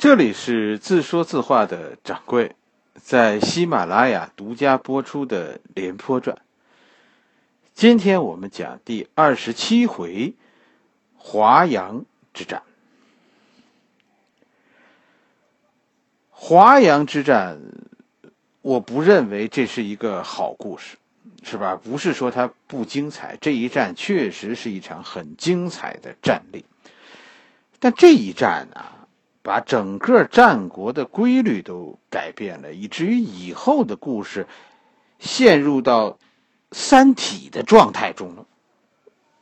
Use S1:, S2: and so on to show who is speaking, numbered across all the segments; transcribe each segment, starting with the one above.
S1: 这里是自说自话的掌柜，在喜马拉雅独家播出的《廉颇传》。今天我们讲第二十七回华阳之战。华阳之战，我不认为这是一个好故事，是吧？不是说它不精彩，这一战确实是一场很精彩的战例。但这一战啊。把整个战国的规律都改变了，以至于以后的故事陷入到三体的状态中了。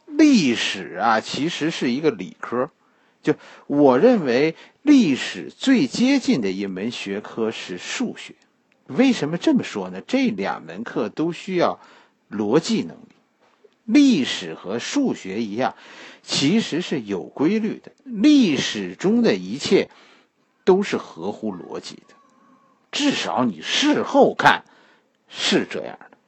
S1: 历史啊，其实是一个理科，就我认为历史最接近的一门学科是数学。为什么这么说呢？这两门课都需要逻辑能力。历史和数学一样。其实是有规律的，历史中的一切都是合乎逻辑的，至少你事后看是这样的。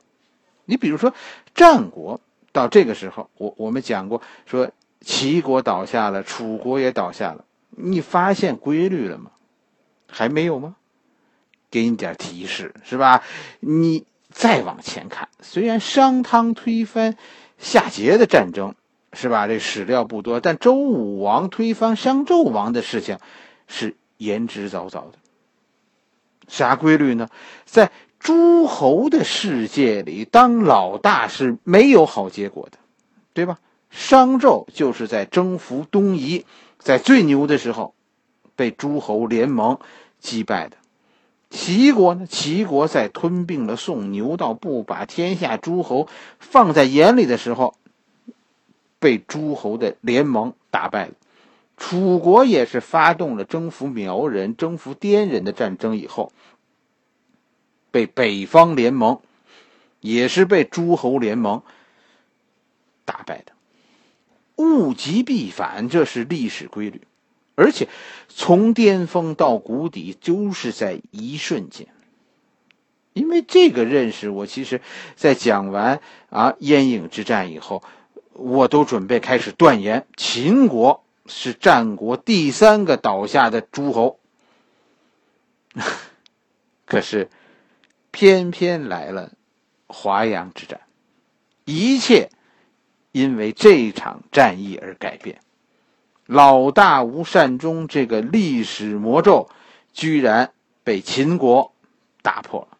S1: 你比如说战国到这个时候，我我们讲过，说齐国倒下了，楚国也倒下了，你发现规律了吗？还没有吗？给你点提示是吧？你再往前看，虽然商汤推翻夏桀的战争。是吧？这史料不多，但周武王推翻商纣王的事情是言之凿凿的。啥规律呢？在诸侯的世界里，当老大是没有好结果的，对吧？商纣就是在征服东夷，在最牛的时候被诸侯联盟击败的。齐国呢？齐国在吞并了宋，牛到不把天下诸侯放在眼里的时候。被诸侯的联盟打败了，楚国也是发动了征服苗人、征服滇人的战争以后，被北方联盟，也是被诸侯联盟打败的。物极必反，这是历史规律，而且从巅峰到谷底都是在一瞬间。因为这个认识，我其实，在讲完啊燕影之战以后。我都准备开始断言，秦国是战国第三个倒下的诸侯。可是，偏偏来了华阳之战，一切因为这场战役而改变。老大无善终这个历史魔咒，居然被秦国打破了。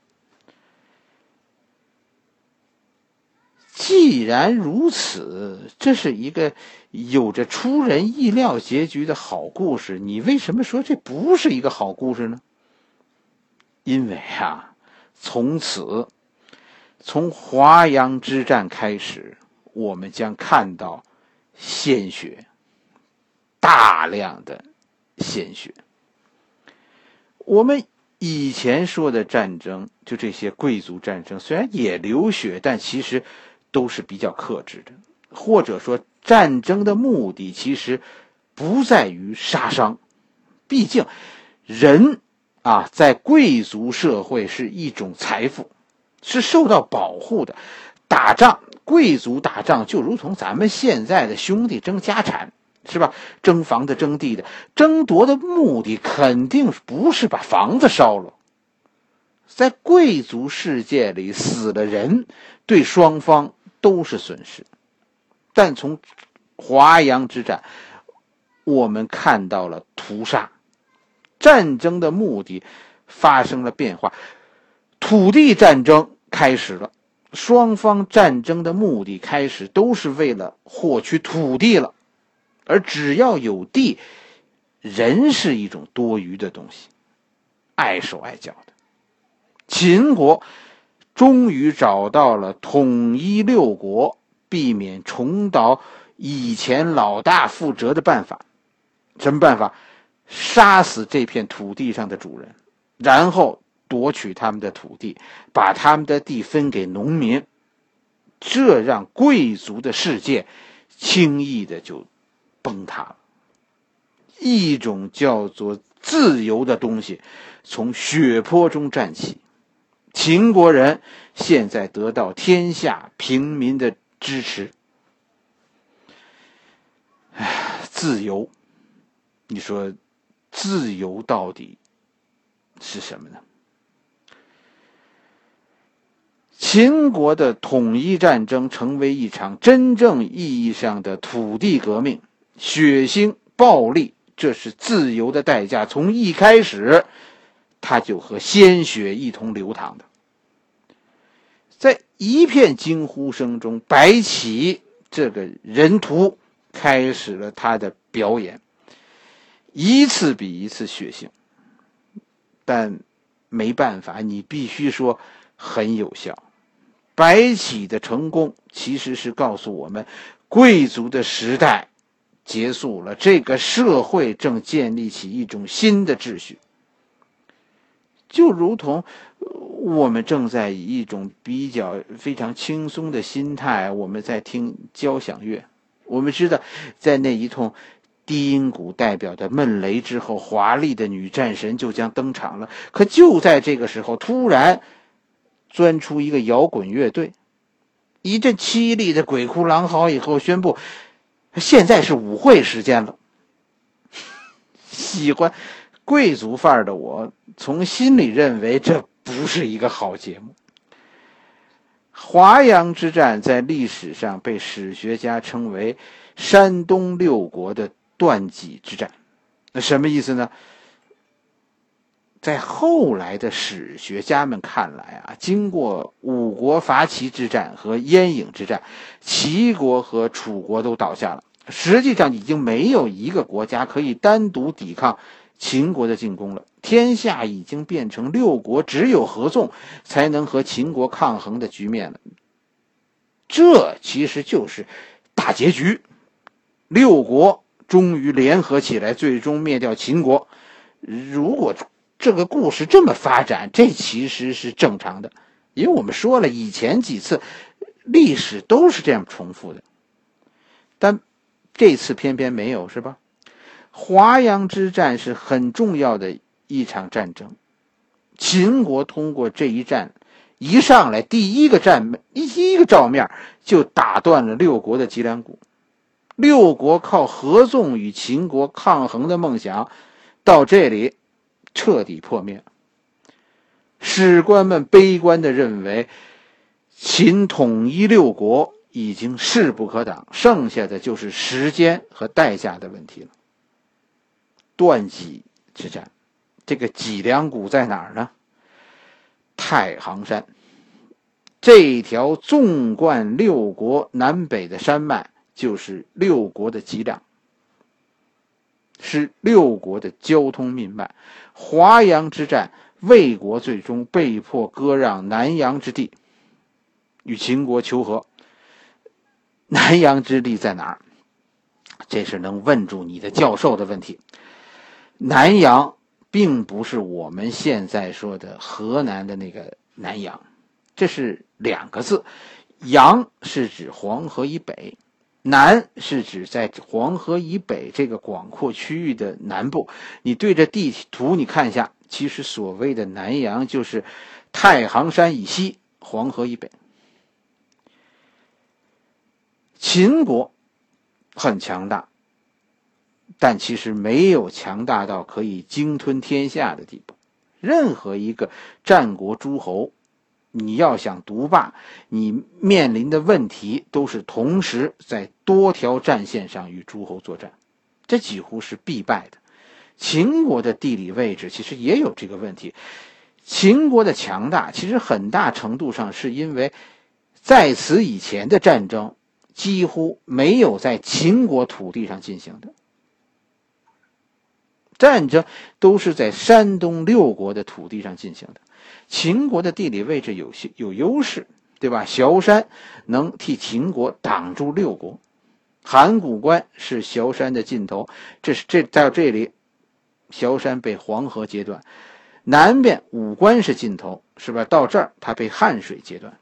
S1: 既然如此，这是一个有着出人意料结局的好故事。你为什么说这不是一个好故事呢？因为啊，从此从华阳之战开始，我们将看到鲜血，大量的鲜血。我们以前说的战争，就这些贵族战争，虽然也流血，但其实。都是比较克制的，或者说战争的目的其实不在于杀伤，毕竟人啊在贵族社会是一种财富，是受到保护的。打仗，贵族打仗就如同咱们现在的兄弟争家产，是吧？争房子、争地的，争夺的目的肯定不是把房子烧了。在贵族世界里，死了人，对双方。都是损失，但从华阳之战，我们看到了屠杀，战争的目的发生了变化，土地战争开始了，双方战争的目的开始都是为了获取土地了，而只要有地，人是一种多余的东西，碍手碍脚的，秦国。终于找到了统一六国、避免重蹈以前老大覆辙的办法。什么办法？杀死这片土地上的主人，然后夺取他们的土地，把他们的地分给农民。这让贵族的世界轻易的就崩塌了。一种叫做自由的东西从血泊中站起。秦国人现在得到天下平民的支持，哎，自由，你说自由到底是什么呢？秦国的统一战争成为一场真正意义上的土地革命，血腥暴力，这是自由的代价。从一开始，他就和鲜血一同流淌的。在一片惊呼声中，白起这个人屠开始了他的表演，一次比一次血腥，但没办法，你必须说很有效。白起的成功其实是告诉我们，贵族的时代结束了，这个社会正建立起一种新的秩序。就如同我们正在以一种比较非常轻松的心态，我们在听交响乐。我们知道，在那一通低音鼓代表的闷雷之后，华丽的女战神就将登场了。可就在这个时候，突然。钻出一个摇滚乐队，一阵凄厉的鬼哭狼嚎以后，宣布现在是舞会时间了。喜欢贵族范儿的我，从心里认为这不是一个好节目。华阳之战在历史上被史学家称为山东六国的断戟之战，那什么意思呢？在后来的史学家们看来啊，经过五国伐齐之战和燕郢之战，齐国和楚国都倒下了。实际上，已经没有一个国家可以单独抵抗秦国的进攻了。天下已经变成六国只有合纵才能和秦国抗衡的局面了。这其实就是大结局，六国终于联合起来，最终灭掉秦国。如果。这个故事这么发展，这其实是正常的，因为我们说了，以前几次历史都是这样重复的，但这次偏偏没有，是吧？华阳之战是很重要的一场战争，秦国通过这一战，一上来第一个战一一个照面就打断了六国的脊梁骨，六国靠合纵与秦国抗衡的梦想到这里。彻底破灭。史官们悲观的认为，秦统一六国已经势不可挡，剩下的就是时间和代价的问题了。断脊之战，这个脊梁骨在哪儿呢？太行山，这条纵贯六国南北的山脉，就是六国的脊梁。是六国的交通命脉。华阳之战，魏国最终被迫割让南阳之地，与秦国求和。南阳之地在哪儿？这是能问住你的教授的问题。南阳并不是我们现在说的河南的那个南阳，这是两个字。阳是指黄河以北。南是指在黄河以北这个广阔区域的南部。你对着地图你看一下，其实所谓的南阳就是太行山以西，黄河以北。秦国很强大，但其实没有强大到可以鲸吞天下的地步。任何一个战国诸侯。你要想独霸，你面临的问题都是同时在多条战线上与诸侯作战，这几乎是必败的。秦国的地理位置其实也有这个问题。秦国的强大其实很大程度上是因为，在此以前的战争几乎没有在秦国土地上进行的，战争都是在山东六国的土地上进行的。秦国的地理位置有些有优势，对吧？崤山能替秦国挡住六国，函谷关是崤山的尽头。这是这到这里，崤山被黄河截断，南边武关是尽头，是吧？到这儿它被汉水截断。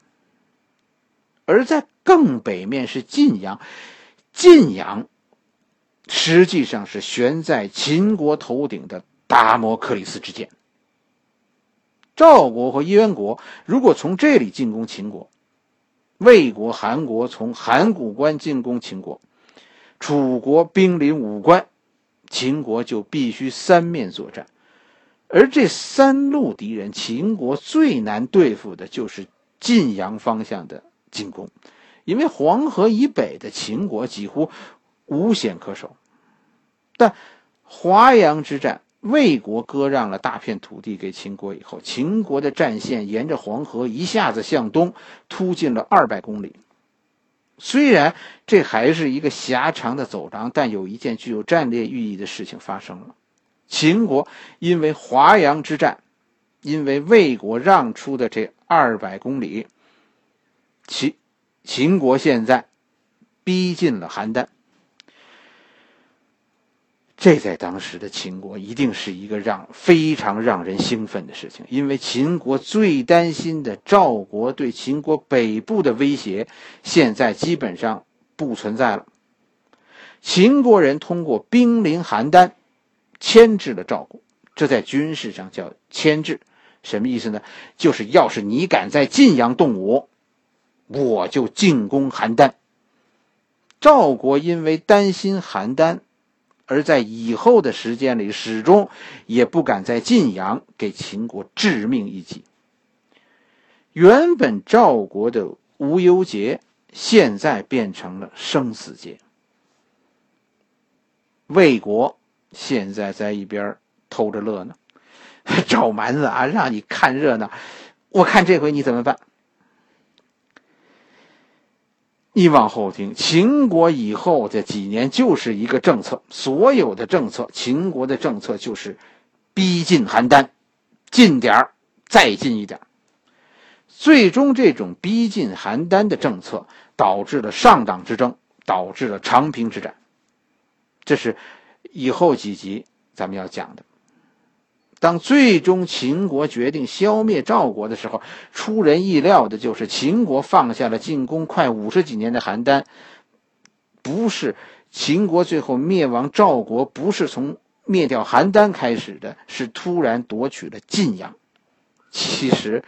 S1: 而在更北面是晋阳，晋阳实际上是悬在秦国头顶的达摩克里斯之剑。赵国和燕国如果从这里进攻秦国，魏国、韩国从函谷关进攻秦国，楚国兵临武关，秦国就必须三面作战。而这三路敌人，秦国最难对付的就是晋阳方向的进攻，因为黄河以北的秦国几乎无险可守。但华阳之战，魏国割让了大片土地给秦国以后，秦国的战线沿着黄河一下子向东突进了二百公里。虽然这还是一个狭长的走廊，但有一件具有战略意义的事情发生了。秦国因为华阳之战，因为魏国让出的这二百公里，秦秦国现在逼近了邯郸。这在当时的秦国一定是一个让非常让人兴奋的事情，因为秦国最担心的赵国对秦国北部的威胁，现在基本上不存在了。秦国人通过兵临邯郸。牵制了赵国，这在军事上叫牵制，什么意思呢？就是要是你敢在晋阳动武，我就进攻邯郸。赵国因为担心邯郸，而在以后的时间里始终也不敢在晋阳给秦国致命一击。原本赵国的无忧节，现在变成了生死节。魏国。现在在一边偷着乐呢，赵蛮子啊，让你看热闹，我看这回你怎么办？你往后听，秦国以后这几年就是一个政策，所有的政策，秦国的政策就是逼近邯郸，近点儿，再近一点。最终，这种逼近邯郸的政策导致了上党之争，导致了长平之战，这是。以后几集咱们要讲的，当最终秦国决定消灭赵国的时候，出人意料的就是秦国放下了进攻快五十几年的邯郸，不是秦国最后灭亡赵国，不是从灭掉邯郸开始的，是突然夺取了晋阳。其实，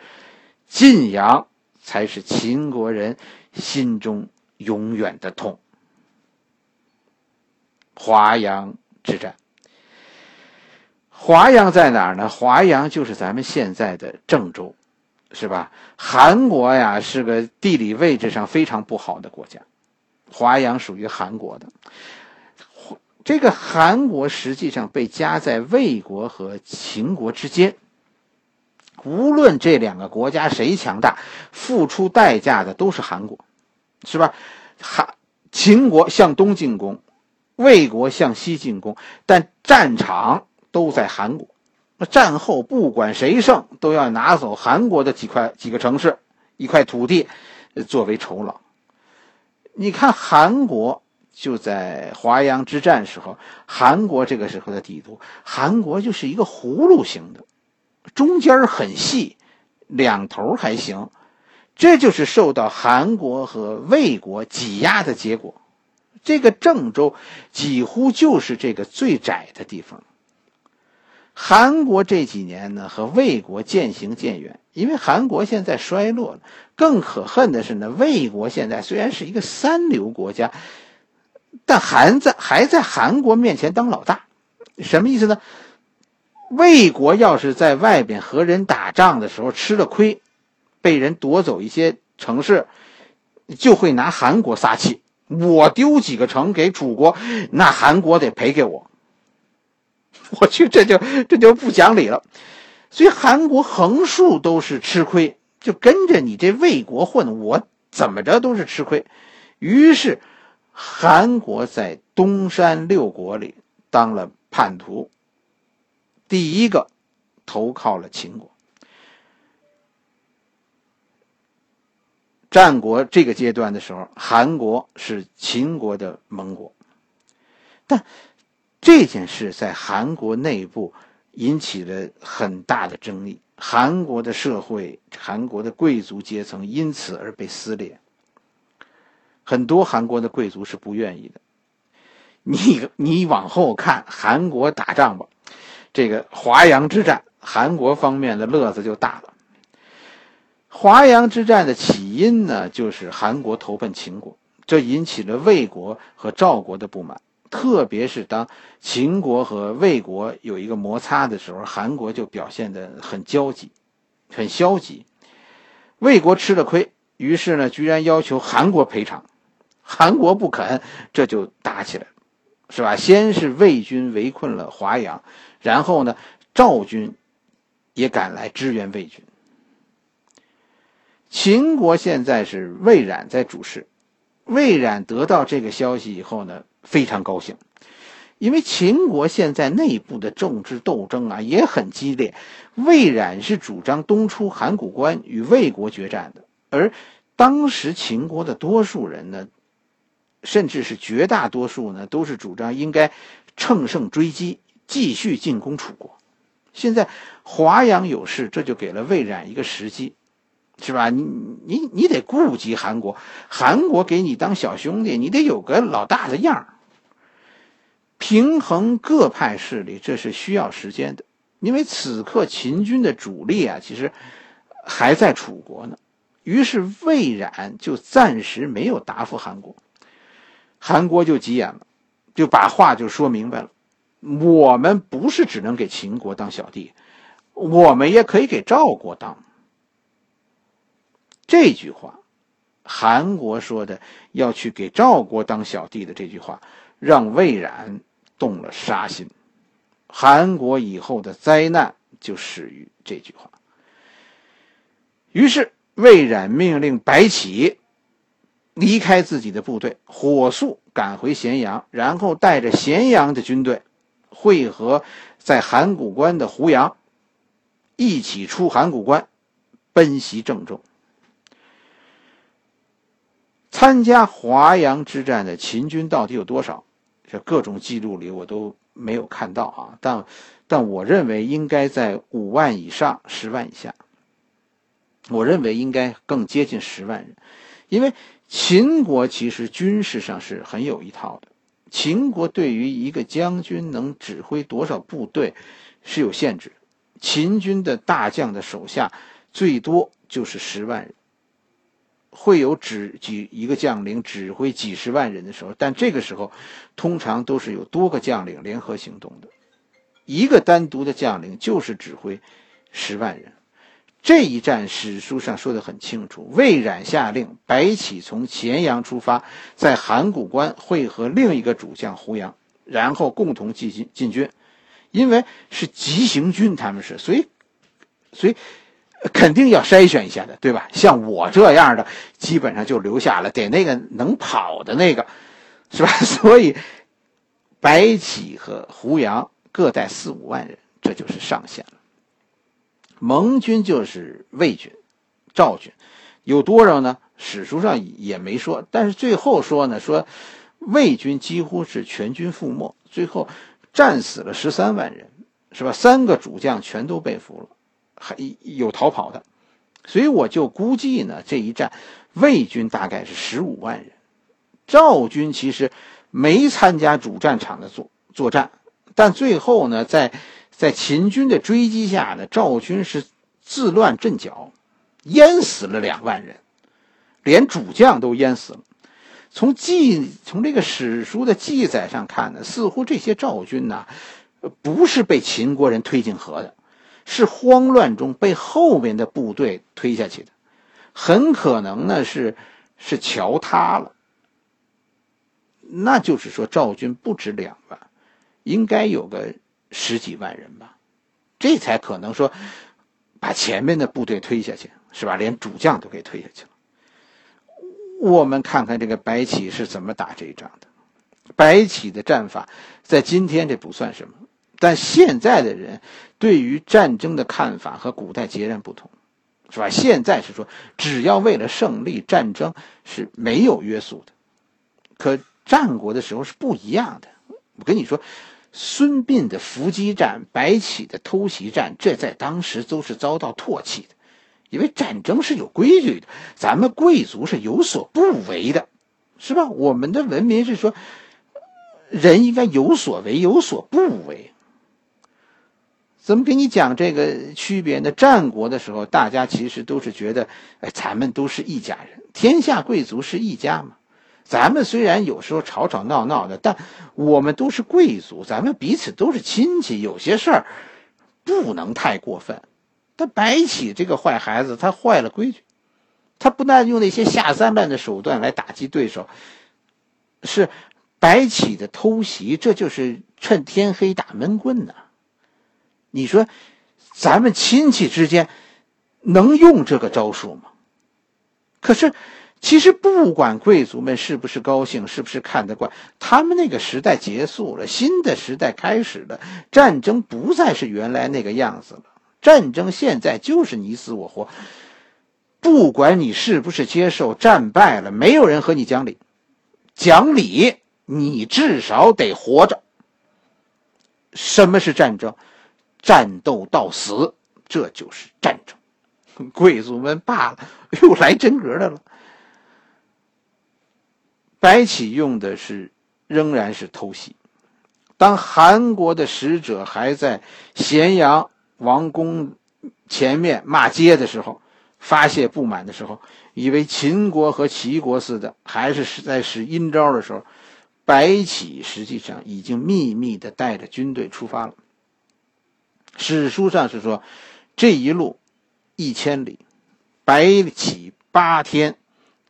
S1: 晋阳才是秦国人心中永远的痛。华阳。之战，华阳在哪儿呢？华阳就是咱们现在的郑州，是吧？韩国呀是个地理位置上非常不好的国家，华阳属于韩国的。这个韩国实际上被夹在魏国和秦国之间。无论这两个国家谁强大，付出代价的都是韩国，是吧？韩秦国向东进攻。魏国向西进攻，但战场都在韩国。那战后不管谁胜，都要拿走韩国的几块几个城市、一块土地，作为酬劳。你看韩国就在华阳之战时候，韩国这个时候的地图，韩国就是一个葫芦形的，中间很细，两头还行，这就是受到韩国和魏国挤压的结果。这个郑州几乎就是这个最窄的地方。韩国这几年呢和魏国渐行渐远，因为韩国现在衰落了。更可恨的是呢，魏国现在虽然是一个三流国家，但还在还在韩国面前当老大。什么意思呢？魏国要是在外边和人打仗的时候吃了亏，被人夺走一些城市，就会拿韩国撒气。我丢几个城给楚国，那韩国得赔给我。我去，这就这就不讲理了。所以韩国横竖都是吃亏，就跟着你这魏国混，我怎么着都是吃亏。于是，韩国在东山六国里当了叛徒，第一个投靠了秦国。战国这个阶段的时候，韩国是秦国的盟国，但这件事在韩国内部引起了很大的争议。韩国的社会、韩国的贵族阶层因此而被撕裂。很多韩国的贵族是不愿意的。你你往后看韩国打仗吧，这个华阳之战，韩国方面的乐子就大了。华阳之战的起因呢，就是韩国投奔秦国，这引起了魏国和赵国的不满。特别是当秦国和魏国有一个摩擦的时候，韩国就表现得很焦急、很消极。魏国吃了亏，于是呢，居然要求韩国赔偿，韩国不肯，这就打起来了，是吧？先是魏军围困了华阳，然后呢，赵军也赶来支援魏军。秦国现在是魏冉在主事，魏冉得到这个消息以后呢，非常高兴，因为秦国现在内部的政治斗争啊也很激烈。魏冉是主张东出函谷关与魏国决战的，而当时秦国的多数人呢，甚至是绝大多数呢，都是主张应该乘胜追击，继续进攻楚国。现在华阳有事，这就给了魏冉一个时机。是吧？你你你得顾及韩国，韩国给你当小兄弟，你得有个老大的样儿。平衡各派势力，这是需要时间的，因为此刻秦军的主力啊，其实还在楚国呢。于是魏冉就暂时没有答复韩国，韩国就急眼了，就把话就说明白了：我们不是只能给秦国当小弟，我们也可以给赵国当。这句话，韩国说的要去给赵国当小弟的这句话，让魏冉动了杀心。韩国以后的灾难就始于这句话。于是魏冉命令白起离开自己的部队，火速赶回咸阳，然后带着咸阳的军队汇合在函谷关的胡杨，一起出函谷关，奔袭郑州。参加华阳之战的秦军到底有多少？这各种记录里我都没有看到啊，但但我认为应该在五万以上，十万以下。我认为应该更接近十万人，因为秦国其实军事上是很有一套的。秦国对于一个将军能指挥多少部队是有限制，秦军的大将的手下最多就是十万人。会有指几一个将领指挥几十万人的时候，但这个时候，通常都是有多个将领联合行动的。一个单独的将领就是指挥十万人。这一战史书上说的很清楚：魏冉下令白起从咸阳出发，在函谷关会合另一个主将胡杨，然后共同进进进军。因为是急行军，他们是所以，所以。肯定要筛选一下的，对吧？像我这样的，基本上就留下了，得那个能跑的那个，是吧？所以，白起和胡杨各带四五万人，这就是上限了。盟军就是魏军、赵军，有多少呢？史书上也没说，但是最后说呢，说魏军几乎是全军覆没，最后战死了十三万人，是吧？三个主将全都被俘了。还有逃跑的，所以我就估计呢，这一战魏军大概是十五万人，赵军其实没参加主战场的作作战，但最后呢，在在秦军的追击下呢，赵军是自乱阵脚，淹死了两万人，连主将都淹死了。从记从这个史书的记载上看呢，似乎这些赵军呢，不是被秦国人推进河的。是慌乱中被后面的部队推下去的，很可能呢是是桥塌了。那就是说赵军不止两万，应该有个十几万人吧，这才可能说把前面的部队推下去，是吧？连主将都给推下去了。我们看看这个白起是怎么打这一仗的。白起的战法在今天这不算什么。但现在的人对于战争的看法和古代截然不同，是吧？现在是说，只要为了胜利，战争是没有约束的。可战国的时候是不一样的。我跟你说，孙膑的伏击战、白起的偷袭战，这在当时都是遭到唾弃的，因为战争是有规矩的，咱们贵族是有所不为的，是吧？我们的文明是说，人应该有所为，有所不为。怎么给你讲这个区别呢？战国的时候，大家其实都是觉得，哎，咱们都是一家人，天下贵族是一家嘛。咱们虽然有时候吵吵闹闹的，但我们都是贵族，咱们彼此都是亲戚，有些事儿不能太过分。但白起这个坏孩子，他坏了规矩，他不但用那些下三滥的手段来打击对手，是白起的偷袭，这就是趁天黑打闷棍呢。你说，咱们亲戚之间能用这个招数吗？可是。其实不管贵族们是不是高兴，是不是看得惯，他们那个时代结束了，新的时代开始了，战争不再是原来那个样子了。战争现在就是你死我活，不管你是不是接受，战败了，没有人和你讲理，讲理你至少得活着。什么是战争？战斗到死，这就是战争。贵族们罢了，又来真格的了。白起用的是，仍然是偷袭。当韩国的使者还在咸阳王宫前面骂街的时候，发泄不满的时候，以为秦国和齐国似的，还是在使阴招的时候，白起实际上已经秘密的带着军队出发了。史书上是说，这一路一千里，白起八天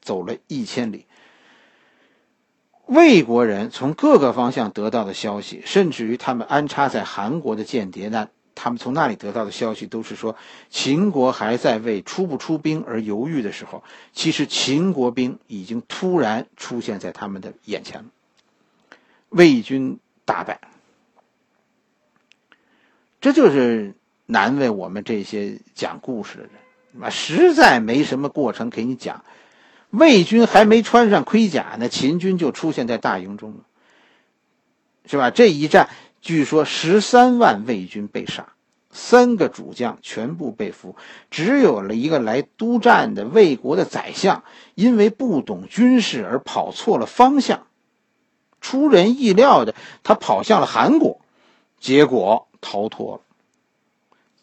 S1: 走了一千里。魏国人从各个方向得到的消息，甚至于他们安插在韩国的间谍呢，他们从那里得到的消息都是说，秦国还在为出不出兵而犹豫的时候，其实秦国兵已经突然出现在他们的眼前了。魏军大败，这就是难为我们这些讲故事的人，啊，实在没什么过程给你讲。魏军还没穿上盔甲呢，秦军就出现在大营中了，是吧？这一战，据说十三万魏军被杀，三个主将全部被俘，只有了一个来督战的魏国的宰相，因为不懂军事而跑错了方向，出人意料的，他跑向了韩国，结果逃脱了。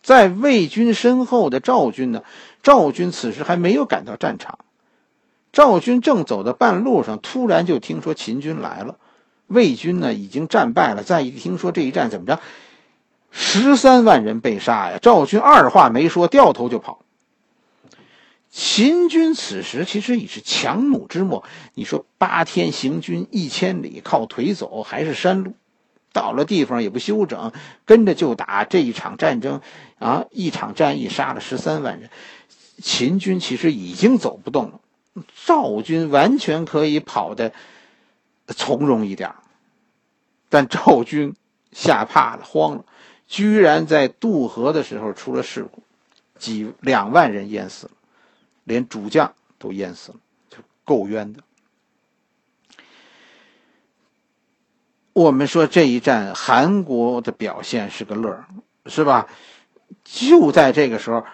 S1: 在魏军身后的赵军呢？赵军此时还没有赶到战场。赵军正走到半路上，突然就听说秦军来了，魏军呢已经战败了。再一听说这一战怎么着，十三万人被杀呀！赵军二话没说，掉头就跑。秦军此时其实已是强弩之末。你说八天行军一千里，靠腿走还是山路？到了地方也不休整，跟着就打这一场战争啊！一场战役杀了十三万人，秦军其实已经走不动了。赵军完全可以跑的从容一点，但赵军吓怕了，慌了，居然在渡河的时候出了事故，几两万人淹死了，连主将都淹死了，就够冤的。我们说这一战，韩国的表现是个乐儿是吧？就在这个时候，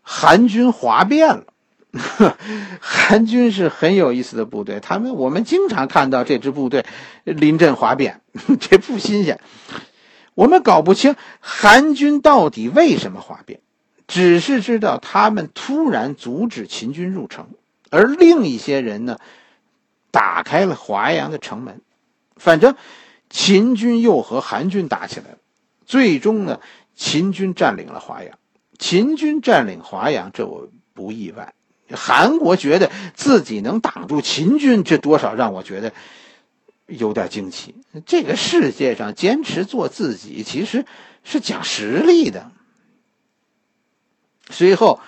S1: 韩军哗变了。韩军是很有意思的部队，他们我们经常看到这支部队临阵哗变，这不新鲜。我们搞不清韩军到底为什么哗变，只是知道他们突然阻止秦军入城，而另一些人呢，打开了华阳的城门。反正秦军又和韩军打起来了，最终呢，秦军占领了华阳。秦军占领华阳，这我不意外。韩国觉得自己能挡住秦军，这多少让我觉得有点惊奇。这个世界上坚持做自己，其实是讲实力的。随后，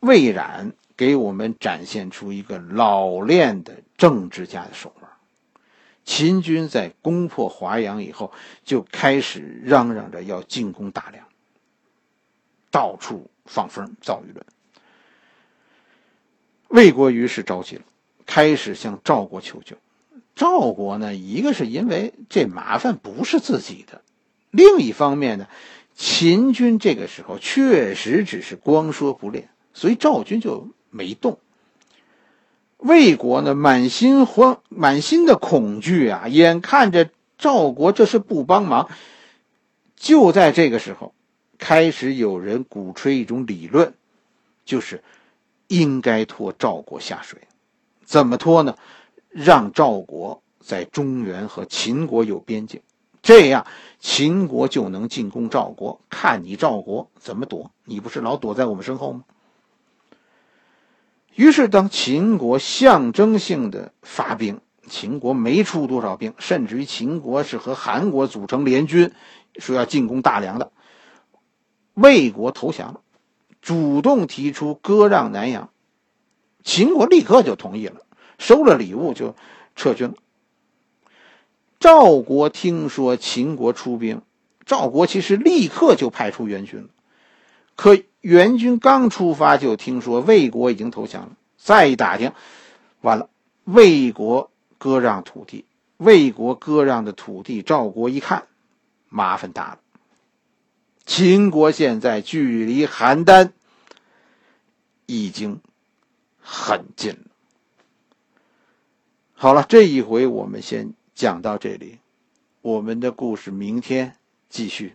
S1: 魏冉给我们展现出一个老练的政治家的手。秦军在攻破华阳以后，就开始嚷嚷着要进攻大梁，到处放风造舆论。魏国于是着急了，开始向赵国求救。赵国呢，一个是因为这麻烦不是自己的，另一方面呢，秦军这个时候确实只是光说不练，所以赵军就没动。魏国呢，满心慌，满心的恐惧啊，眼看着赵国这是不帮忙。就在这个时候，开始有人鼓吹一种理论，就是。应该拖赵国下水，怎么拖呢？让赵国在中原和秦国有边境，这样秦国就能进攻赵国。看你赵国怎么躲？你不是老躲在我们身后吗？于是，当秦国象征性的发兵，秦国没出多少兵，甚至于秦国是和韩国组成联军，说要进攻大梁的。魏国投降了，主动提出割让南阳，秦国立刻就同意了，收了礼物就撤军了。赵国听说秦国出兵，赵国其实立刻就派出援军了，可。援军刚出发，就听说魏国已经投降了。再一打听，完了，魏国割让土地，魏国割让的土地，赵国一看，麻烦大了。秦国现在距离邯郸已经很近了。好了，这一回我们先讲到这里，我们的故事明天继续。